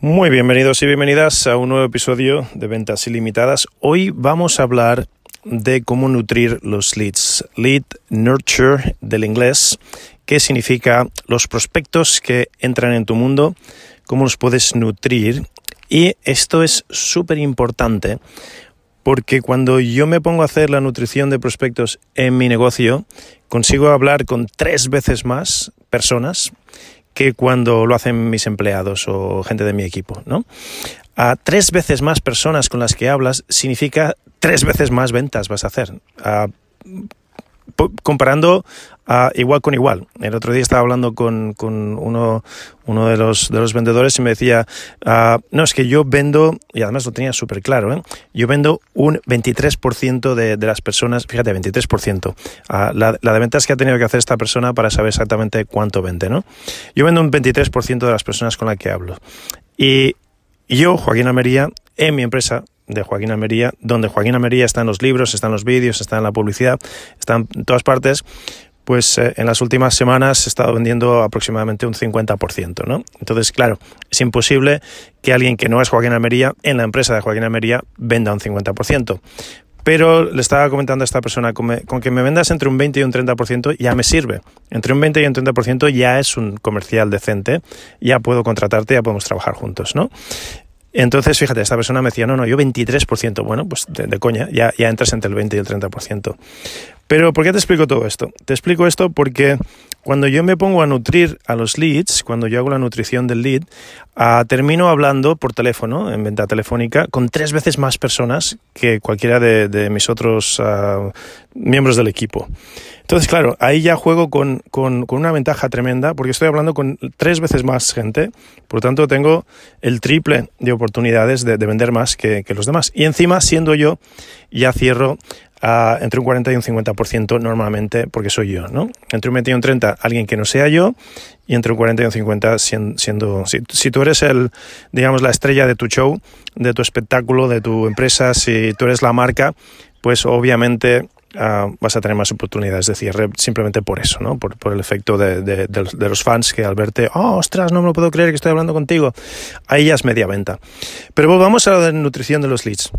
Muy bienvenidos y bienvenidas a un nuevo episodio de Ventas Ilimitadas. Hoy vamos a hablar de cómo nutrir los leads. Lead nurture del inglés, que significa los prospectos que entran en tu mundo, cómo los puedes nutrir. Y esto es súper importante porque cuando yo me pongo a hacer la nutrición de prospectos en mi negocio, consigo hablar con tres veces más personas que cuando lo hacen mis empleados o gente de mi equipo, ¿no? A tres veces más personas con las que hablas significa tres veces más ventas vas a hacer comparando igual con igual. El otro día estaba hablando con, uno, uno de, los, de los vendedores y me decía, ah, no, es que yo vendo, y además lo tenía súper claro, ¿eh? yo vendo un 23% de, de, las personas, fíjate, 23%, ah, la, la, de ventas que ha tenido que hacer esta persona para saber exactamente cuánto vende, ¿no? Yo vendo un 23% de las personas con las que hablo. Y yo, Joaquín Amería, en mi empresa, de Joaquín Almería, donde Joaquín Almería está en los libros, está en los vídeos, está en la publicidad, está en todas partes, pues eh, en las últimas semanas he estado vendiendo aproximadamente un 50%, ¿no? Entonces, claro, es imposible que alguien que no es Joaquín Almería en la empresa de Joaquín Almería venda un 50%. Pero le estaba comentando a esta persona, con, que me vendas entre un 20 y un 30% ya me sirve. Entre un 20 y un 30% ya es un comercial decente, ya puedo contratarte, ya podemos trabajar juntos, ¿no? Entonces, fíjate, esta persona me decía, no, no, yo 23%. Bueno, pues de, coña, ya, ya entras entre el 20 y el 30%. Pero, ¿por qué te explico todo esto? Te explico esto porque cuando yo me pongo a nutrir a los leads, cuando yo hago la nutrición del lead, uh, termino hablando por teléfono, en venta telefónica, con tres veces más personas que cualquiera de, mis otros uh, miembros del equipo. Entonces, claro, ahí ya juego con, con, una ventaja tremenda porque estoy hablando con tres veces más gente, por lo tanto tengo el triple de oportunidades de, de vender más que, que, los demás. Y encima, siendo yo, ya cierro entre un 40 y un 50% normalmente porque soy yo, ¿no? Entre un 20 y un 30 alguien que no sea yo y entre un 40 y un 50 siendo, si, tú eres el, digamos, la estrella de tu show, de tu espectáculo, de tu empresa, si tú eres la marca, pues obviamente uh, vas a tener más oportunidades de cierre simplemente por eso, ¿no? Por, el efecto de, los fans que al verte, oh, ostras, no me lo puedo creer que estoy hablando contigo, ahí ya es media venta. Pero volvamos a la nutrición de los leads.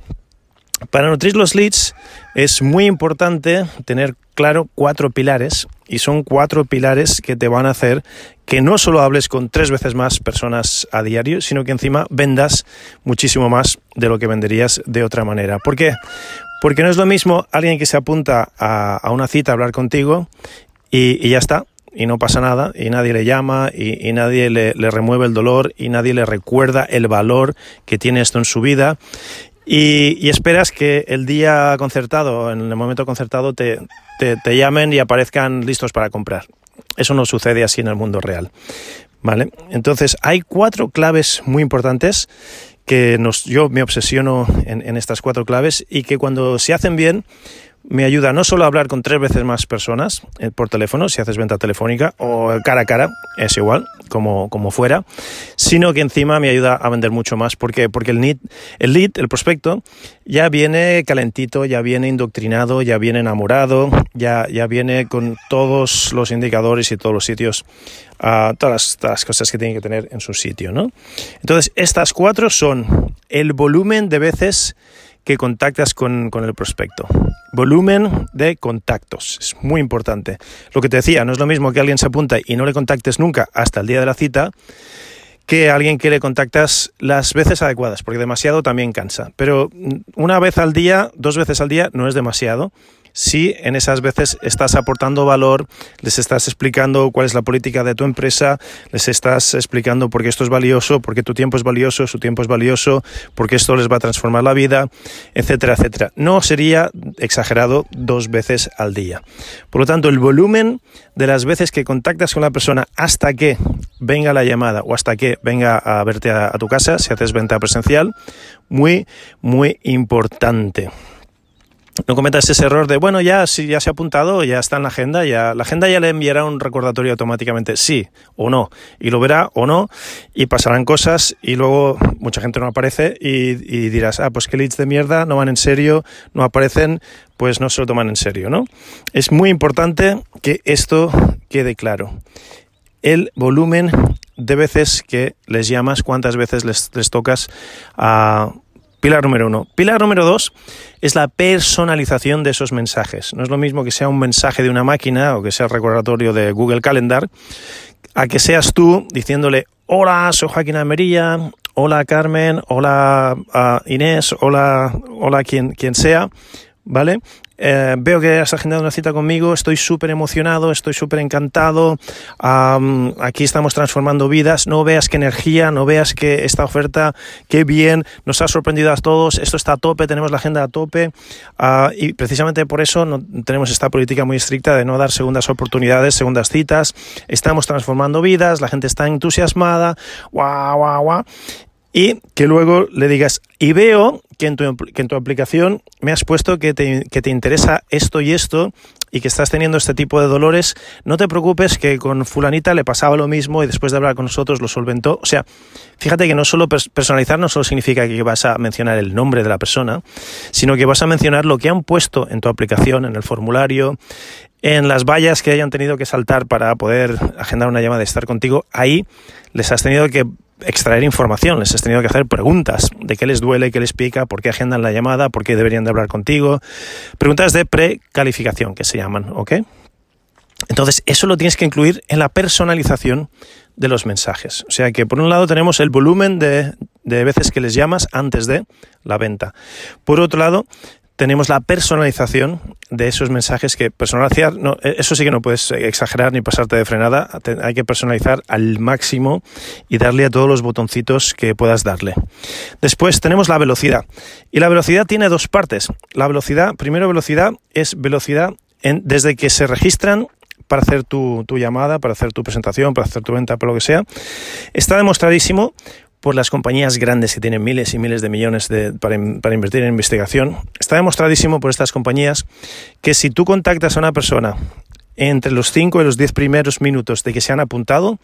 Para nutrir los leads es muy importante tener claro cuatro pilares y son cuatro pilares que te van a hacer que no solo hables con tres veces más personas a diario, sino que encima vendas muchísimo más de lo que venderías de otra manera. ¿Por qué? Porque no es lo mismo alguien que se apunta a, una cita a hablar contigo y, ya está, y no pasa nada, y nadie le llama, y, nadie le, le, remueve el dolor, y nadie le recuerda el valor que tiene esto en su vida, y, esperas que el día concertado, en el momento concertado, te, te, llamen y aparezcan listos para comprar. Eso no sucede así en el mundo real. ¿Vale? Entonces, hay cuatro claves muy importantes que nos, yo me obsesiono en, en estas cuatro claves y que cuando se hacen bien, me ayuda no solo a hablar con tres veces más personas eh, por teléfono, si haces venta telefónica, o cara a cara, es igual, como, como fuera, sino que encima me ayuda a vender mucho más. ¿Por qué? Porque el, el lead, el prospecto, ya viene calentito, ya viene indoctrinado, ya viene enamorado, ya, ya viene con todos los indicadores y todos los sitios, uh, todas, todas las cosas que tiene que tener en su sitio, ¿no? Entonces, estas cuatro son el volumen de veces que contactas con, con, el prospecto. Volumen de contactos, es muy importante. Lo que te decía, no es lo mismo que alguien se apunta y no le contactes nunca hasta el día de la cita, que alguien que le contactas las veces adecuadas, porque demasiado también cansa. Pero una vez al día, dos veces al día, no es demasiado si en esas veces estás aportando valor, les estás explicando cuál es la política de tu empresa, les estás explicando por qué esto es valioso, por qué tu tiempo es valioso, su tiempo es valioso, por qué esto les va a transformar la vida, etcétera, etcétera. No sería exagerado dos veces al día. Por lo tanto, el volumen de las veces que contactas con la persona hasta que venga la llamada o hasta que venga a verte a, a tu casa, si haces venta presencial, muy, muy importante no cometas ese error de, bueno, ya, si ya se ha apuntado, ya está en la agenda, ya, la agenda ya le enviará un recordatorio automáticamente, sí o no, y lo verá o no, y pasarán cosas, y luego mucha gente no aparece, y, dirás, ah, pues qué leads de mierda, no van en serio, no aparecen, pues no se lo toman en serio, ¿no? Es muy importante que esto quede claro. El volumen de veces que les llamas, cuántas veces les, les tocas a Pilar número uno. Pilar número dos es la personalización de esos mensajes. No es lo mismo que sea un mensaje de una máquina o que sea el recordatorio de Google Calendar, a que seas tú diciéndole, hola, soy Joaquín Almería, hola Carmen, hola ah, Inés, hola, hola quien, quien sea, ¿vale? Eh, veo que has agendado una cita conmigo, estoy súper emocionado, estoy súper encantado, aquí estamos transformando vidas, no veas qué energía, no veas que esta oferta, qué bien, nos ha sorprendido a todos, esto está a tope, tenemos la agenda a tope. Ah, y precisamente por eso tenemos esta política muy estricta de no dar segundas oportunidades, segundas citas, estamos transformando vidas, la gente está entusiasmada, guau, guau, guau, y que luego le digas, y veo que en tu, que en tu aplicación me has puesto que te, que te, interesa esto y esto y que estás teniendo este tipo de dolores, no te preocupes que con fulanita le pasaba lo mismo y después de hablar con nosotros lo solventó. O sea, fíjate que no solo personalizar no solo significa que vas a mencionar el nombre de la persona, sino que vas a mencionar lo que han puesto en tu aplicación, en el formulario, en las vallas que hayan tenido que saltar para poder agendar una llamada de estar contigo, ahí les has tenido que extraer información, les has tenido que hacer preguntas de qué les duele, qué les pica, por qué agendan la llamada, por qué deberían de hablar contigo. Preguntas de precalificación que se llaman, ¿ok? Entonces, eso lo tienes que incluir en la personalización de los mensajes. O sea que por un lado tenemos el volumen de, de veces que les llamas antes de la venta. Por otro lado, tenemos la personalización de esos mensajes que personalizar, no, e, eso sí que no puedes exagerar ni pasarte de frenada, hay que personalizar al máximo y darle a todos los botoncitos que puedas darle. Después tenemos la velocidad y la velocidad tiene dos partes. La velocidad, primero velocidad es velocidad en, desde que se registran para hacer tu, tu llamada, para hacer tu presentación, para hacer tu venta, para lo que sea. Está demostradísimo por las compañías grandes que tienen miles y miles de millones de, para, para, invertir en investigación. Está demostradísimo por estas compañías que si tú contactas a una persona entre los 5 y los 10 primeros minutos de que se han apuntado,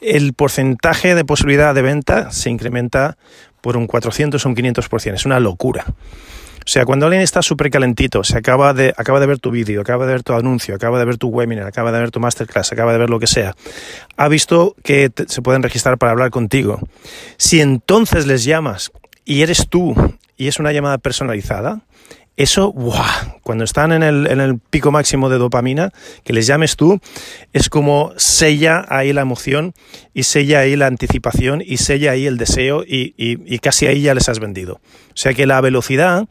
el porcentaje de posibilidad de venta se incrementa por un 400 o un 500%. Es una locura. O sea, cuando alguien está súper calentito, se acaba de, acaba de ver tu vídeo, acaba de ver tu anuncio, acaba de ver tu webinar, acaba de ver tu masterclass, acaba de ver lo que sea, ha visto que se pueden registrar para hablar contigo. Si entonces les llamas y eres tú y es una llamada personalizada, eso, cuando están en el, en el, pico máximo de dopamina, que les llames tú, es como sella ahí la emoción y sella ahí la anticipación y sella ahí el deseo y, y, y casi ahí ya les has vendido. O sea que la velocidad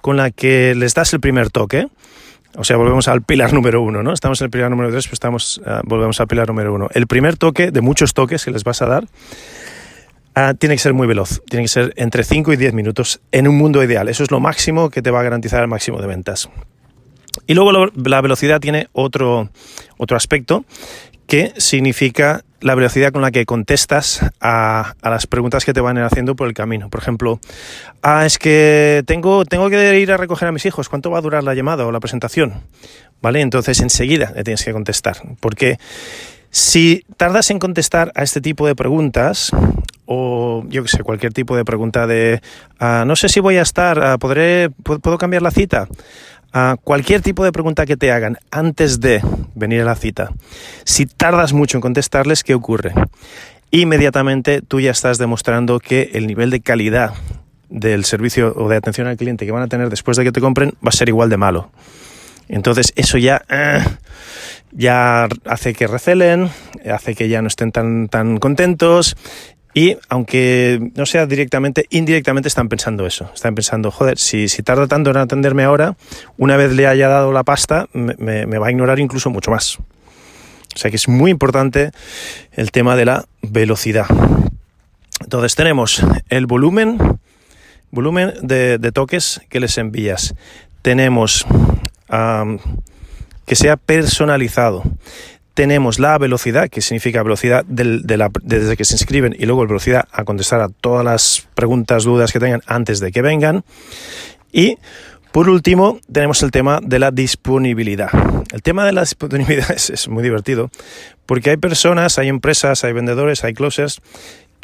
con la que les das el primer toque, o sea, volvemos al pilar número uno, ¿no? Estamos en el pilar número tres, pues estamos, uh, volvemos al pilar número uno. El primer toque de muchos toques que les vas a dar Ah, tiene que ser muy veloz, tiene que ser entre 5 y 10 minutos en un mundo ideal. Eso es lo máximo que te va a garantizar el máximo de ventas. Y luego la velocidad tiene otro, otro aspecto que significa la velocidad con la que contestas a, a, las preguntas que te van haciendo por el camino. Por ejemplo, ah, es que tengo, tengo que ir a recoger a mis hijos, ¿cuánto va a durar la llamada o la presentación? ¿Vale? Entonces enseguida le tienes que contestar, porque si tardas en contestar a este tipo de preguntas, o yo que sé, cualquier tipo de pregunta de uh, no sé si voy a estar, uh, ¿podré, ¿puedo cambiar la cita? Uh, cualquier tipo de pregunta que te hagan antes de venir a la cita, si tardas mucho en contestarles, ¿qué ocurre? Inmediatamente tú ya estás demostrando que el nivel de calidad del servicio o de atención al cliente que van a tener después de que te compren va a ser igual de malo. Entonces eso ya, ya hace que recelen, hace que ya no estén tan, tan contentos Y aunque no sea directamente, indirectamente están pensando eso. Están pensando, joder, si, si tarda tanto en atenderme ahora, una vez le haya dado la pasta, me, va a ignorar incluso mucho más. O sea que es muy importante el tema de la velocidad. Entonces tenemos el volumen, volumen de, toques que les envías. Tenemos que sea personalizado. Tenemos la velocidad, que significa velocidad desde que se inscriben y luego velocidad a contestar a todas las preguntas, dudas que tengan antes de que vengan. Y por último, tenemos el tema de la disponibilidad. El tema de la disponibilidad es, es, muy divertido porque hay personas, hay empresas, hay vendedores, hay closers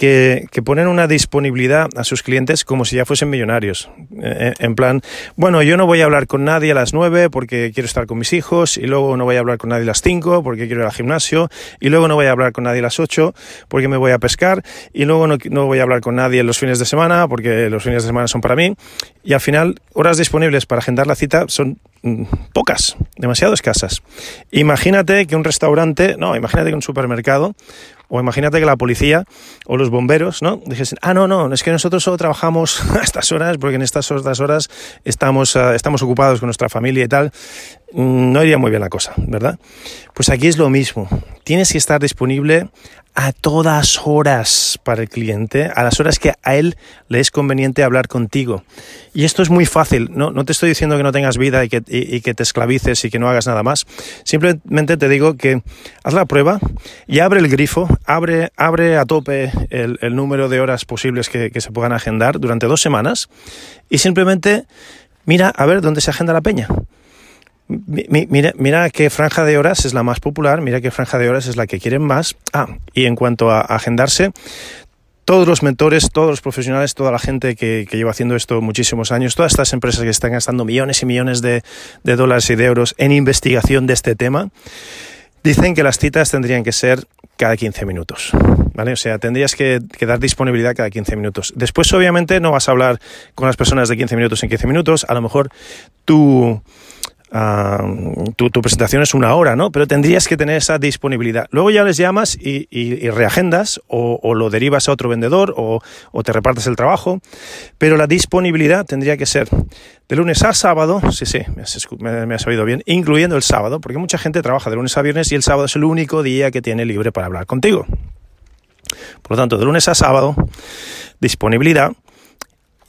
que, ponen una disponibilidad a sus clientes como si ya fuesen millonarios. Eh, en plan, bueno, yo no voy a hablar con nadie a las 9 porque quiero estar con mis hijos, y luego no voy a hablar con nadie a las 5 porque quiero ir al gimnasio, y luego no voy a hablar con nadie a las 8 porque me voy a pescar, y luego no, no voy a hablar con nadie los fines de semana porque los fines de semana son para mí, y al final, horas disponibles para agendar la cita son mm, pocas, demasiado escasas. Imagínate que un restaurante, no, imagínate que un supermercado o imagínate que la policía o los bomberos, ¿no? Dijesen, ah, no, no, es que nosotros solo trabajamos a estas horas porque en estas otras horas estamos, uh, estamos ocupados con nuestra familia y tal. Mm, no iría muy bien la cosa, ¿verdad? Pues aquí es lo mismo. Tienes que estar disponible a todas horas para el cliente, a las horas que a él le es conveniente hablar contigo. Y esto es muy fácil, no, no te estoy diciendo que no tengas vida y que, y, que, te esclavices y que no hagas nada más. Simplemente te digo que haz la prueba y abre el grifo, abre, abre a tope el, el número de horas posibles que, que se puedan agendar durante dos semanas y simplemente mira a ver dónde se agenda la peña. Mira, mira qué franja de horas es la más popular, mira qué franja de horas es la que quieren más. Ah, y en cuanto a agendarse, todos los mentores, todos los profesionales, toda la gente que, lleva haciendo esto muchísimos años, todas estas empresas que están gastando millones y millones de, dólares y de euros en investigación de este tema, dicen que las citas tendrían que ser cada 15 minutos. ¿Vale? O sea, tendrías que, que, dar disponibilidad cada 15 minutos. Después, obviamente, no vas a hablar con las personas de 15 minutos en 15 minutos. A lo mejor tú tu, presentación es una hora, ¿no? Pero tendrías que tener esa disponibilidad. Luego ya les llamas y, reagendas o, lo derivas a otro vendedor o, te repartes el trabajo, pero la disponibilidad tendría que ser de lunes a sábado, sí, sí, me me has oído bien, incluyendo el sábado, porque mucha gente trabaja de lunes a viernes y el sábado es el único día que tiene libre para hablar contigo. Por lo tanto, de lunes a sábado, disponibilidad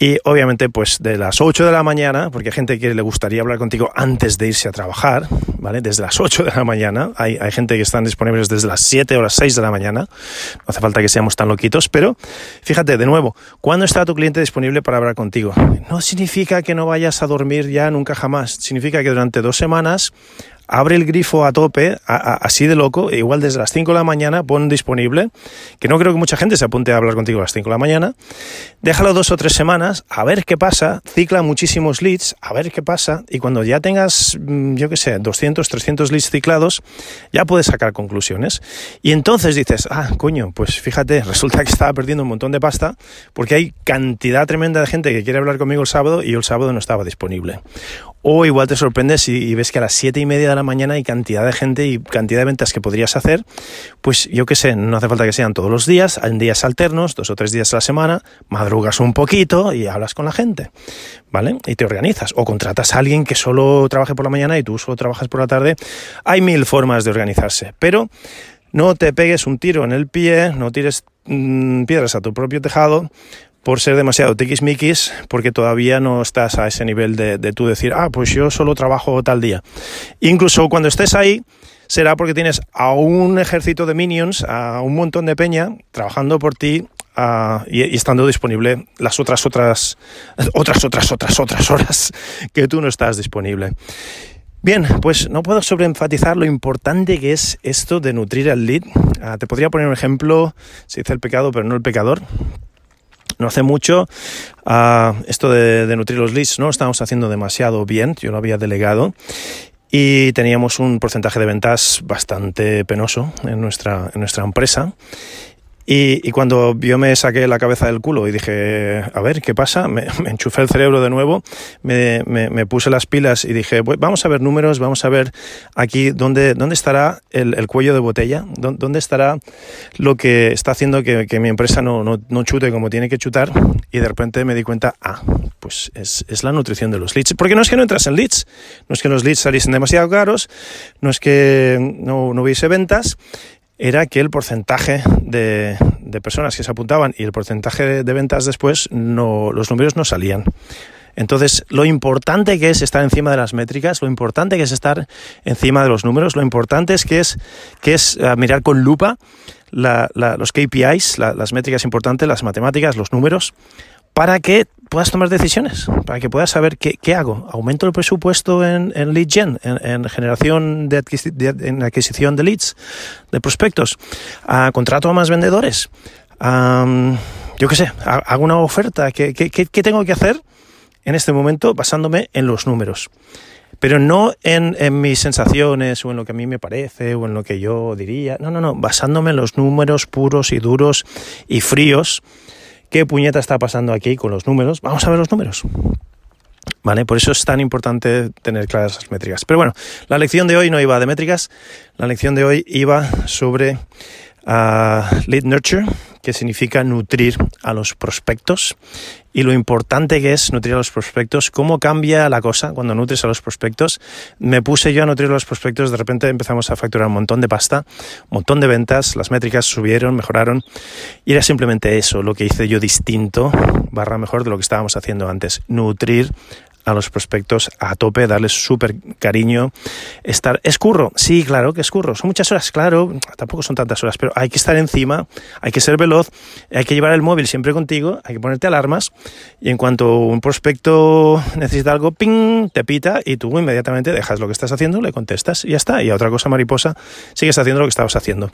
y obviamente, pues de las 8 de la mañana, porque hay gente que le gustaría hablar contigo antes de irse a trabajar, ¿vale? Desde las 8 de la mañana. Hay, hay gente que están disponibles desde las 7 o las 6 de la mañana. No hace falta que seamos tan loquitos, pero fíjate, de nuevo, ¿cuándo está tu cliente disponible para hablar contigo? No significa que no vayas a dormir ya nunca jamás. Significa que durante dos semanas abre el grifo a tope, así de loco, e igual desde las 5 de la mañana, pon disponible, que no creo que mucha gente se apunte a hablar contigo a las 5 de la mañana, déjalo dos o tres semanas, a ver qué pasa, cicla muchísimos leads, a ver qué pasa, y cuando ya tengas, mm, yo qué sé, 200, 300 leads ciclados, ya puedes sacar conclusiones. Y entonces dices, ah, coño, pues fíjate, resulta que estaba perdiendo un montón de pasta, porque hay cantidad tremenda de gente que quiere hablar conmigo el sábado y yo el sábado no estaba disponible. O igual te sorprendes y, ves que a las siete y media de la mañana hay cantidad de gente y cantidad de ventas que podrías hacer. Pues yo qué sé, no hace falta que sean todos los días, en días alternos, dos o tres días a la semana, madrugas un poquito y hablas con la gente, ¿vale? Y te organizas. O contratas a alguien que solo trabaje por la mañana y tú solo trabajas por la tarde. Hay mil formas de organizarse, pero no te pegues un tiro en el pie, no tires mm, piedras a tu propio tejado, por ser demasiado tiquismiquis, porque todavía no estás a ese nivel de, tú decir, ah, pues yo solo trabajo tal día. Incluso cuando estés ahí, será porque tienes a un ejército de minions, a un montón de peña trabajando por ti y, y, estando disponible las otras, otras, otras, otras, otras, otras horas que tú no estás disponible. Bien, pues no puedo sobreenfatizar lo importante que es esto de nutrir al lead. Ah, te podría poner un ejemplo, se dice el pecado, pero no el pecador. No hace mucho, esto de, de, nutrir los leads, ¿no? Estábamos haciendo demasiado bien, yo lo había delegado y teníamos un porcentaje de ventas bastante penoso en nuestra, en nuestra empresa. Y, cuando yo me saqué la cabeza del culo y dije, a ver, ¿qué pasa? Me, enchufé el cerebro de nuevo, me, puse las pilas y dije, vamos a ver números, vamos a ver aquí dónde, dónde estará el, cuello de botella, dónde estará lo que está haciendo que, mi empresa no, no, chute como tiene que chutar. Y de repente me di cuenta, ah, pues es, es la nutrición de los leads. Porque no es que no entras en leads, no es que los leads saliesen demasiado caros, no es que no, no hubiese ventas, era que el porcentaje de, personas que se apuntaban y el porcentaje de ventas después, no, los números no salían. Entonces, lo importante que es estar encima de las métricas, lo importante que es estar encima de los números, lo importante es que es, que es eh, mirar con lupa los KPIs, las métricas importantes, las matemáticas, los números, para que puedas tomar decisiones, para que puedas saber qué, qué hago. ¿Aumento el presupuesto en, en lead gen, en, generación de, en adquisición de leads, de prospectos? ¿A ¿Contrato a más vendedores? yo qué sé, hago una oferta. ¿Qué, qué, qué tengo que hacer en este momento basándome en los números? pero no en, en, mis sensaciones o en lo que a mí me parece o en lo que yo diría. No, no, no, basándome en los números puros y duros y fríos ¿Qué puñeta está pasando aquí con los números? Vamos a ver los números. ¿Vale? Por eso es tan importante tener claras las métricas. Pero bueno, la lección de hoy no iba de métricas, la lección de hoy iba sobre uh, lead nurture, que significa nutrir a los prospectos y lo importante que es nutrir a los prospectos, cómo cambia la cosa cuando nutres a los prospectos. Me puse yo a nutrir a los prospectos, de repente empezamos a facturar un montón de pasta, un montón de ventas, las métricas subieron, mejoraron y era simplemente eso, lo que hice yo distinto, barra mejor de lo que estábamos haciendo antes, nutrir a los prospectos a tope, darles súper cariño, estar... ¿Es curro? Sí, claro que es curro. Son muchas horas, claro, tampoco son tantas horas, pero hay que estar encima, hay que ser veloz, hay que llevar el móvil siempre contigo, hay que ponerte alarmas y en cuanto un prospecto necesita algo, ping, te pita y tú inmediatamente dejas lo que estás haciendo, le contestas y ya está. Y a otra cosa mariposa, sigues haciendo lo que estabas haciendo.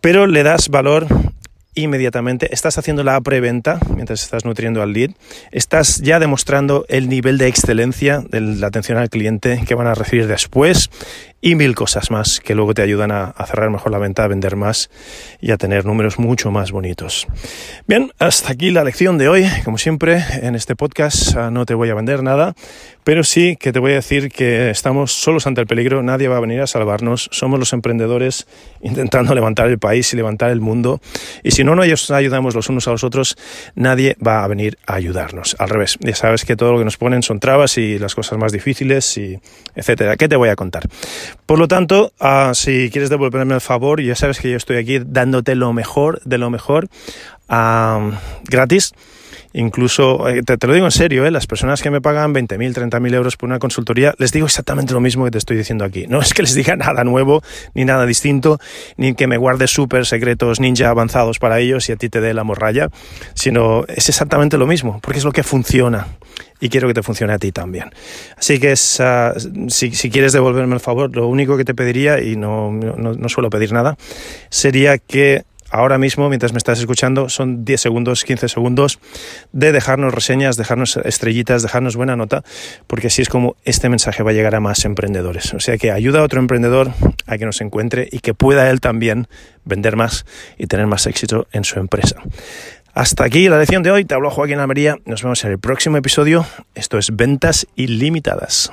Pero le das valor inmediatamente, estás haciendo la preventa mientras estás nutriendo al lead, estás ya demostrando el nivel de excelencia de la atención al cliente que van a recibir después y mil cosas más que luego te ayudan a, cerrar mejor la venta, a vender más y a tener números mucho más bonitos. Bien, hasta aquí la lección de hoy. Como siempre, en este podcast ah, no te voy a vender nada, pero sí que te voy a decir que estamos solos ante el peligro, nadie va a venir a salvarnos, somos los emprendedores intentando levantar el país y levantar el mundo, y si no nos ayudamos los unos a los otros, nadie va a venir a ayudarnos. Al revés, ya sabes que todo lo que nos ponen son trabas y las cosas más difíciles y etcétera. ¿Qué te voy a contar? Por lo tanto, ah, si quieres devolverme el favor, ya sabes que yo estoy aquí dándote lo mejor de lo mejor ah, gratis. Incluso, eh, te, lo digo en serio, eh, las personas que me pagan 20.000, 30.000 euros por una consultoría, les digo exactamente lo mismo que te estoy diciendo aquí. No es que les diga nada nuevo, ni nada distinto, ni que me guarde súper secretos ninja avanzados para ellos y a ti te dé la morralla, sino es exactamente lo mismo, porque es lo que funciona y quiero que te funcione a ti también. Así que ah, si, quieres devolverme el favor, lo único que te pediría, y no, no suelo pedir nada, sería que ahora mismo, mientras me estás escuchando, son 10 segundos, 15 segundos de dejarnos reseñas, dejarnos estrellitas, dejarnos buena nota, porque así es como este mensaje va a llegar a más emprendedores. O sea que ayuda a otro emprendedor a que nos encuentre y que pueda él también vender más y tener más éxito en su empresa. Hasta aquí la lección de hoy. Te hablo Joaquín Almería. Nos vemos en el próximo episodio. Esto es Ventas Ilimitadas.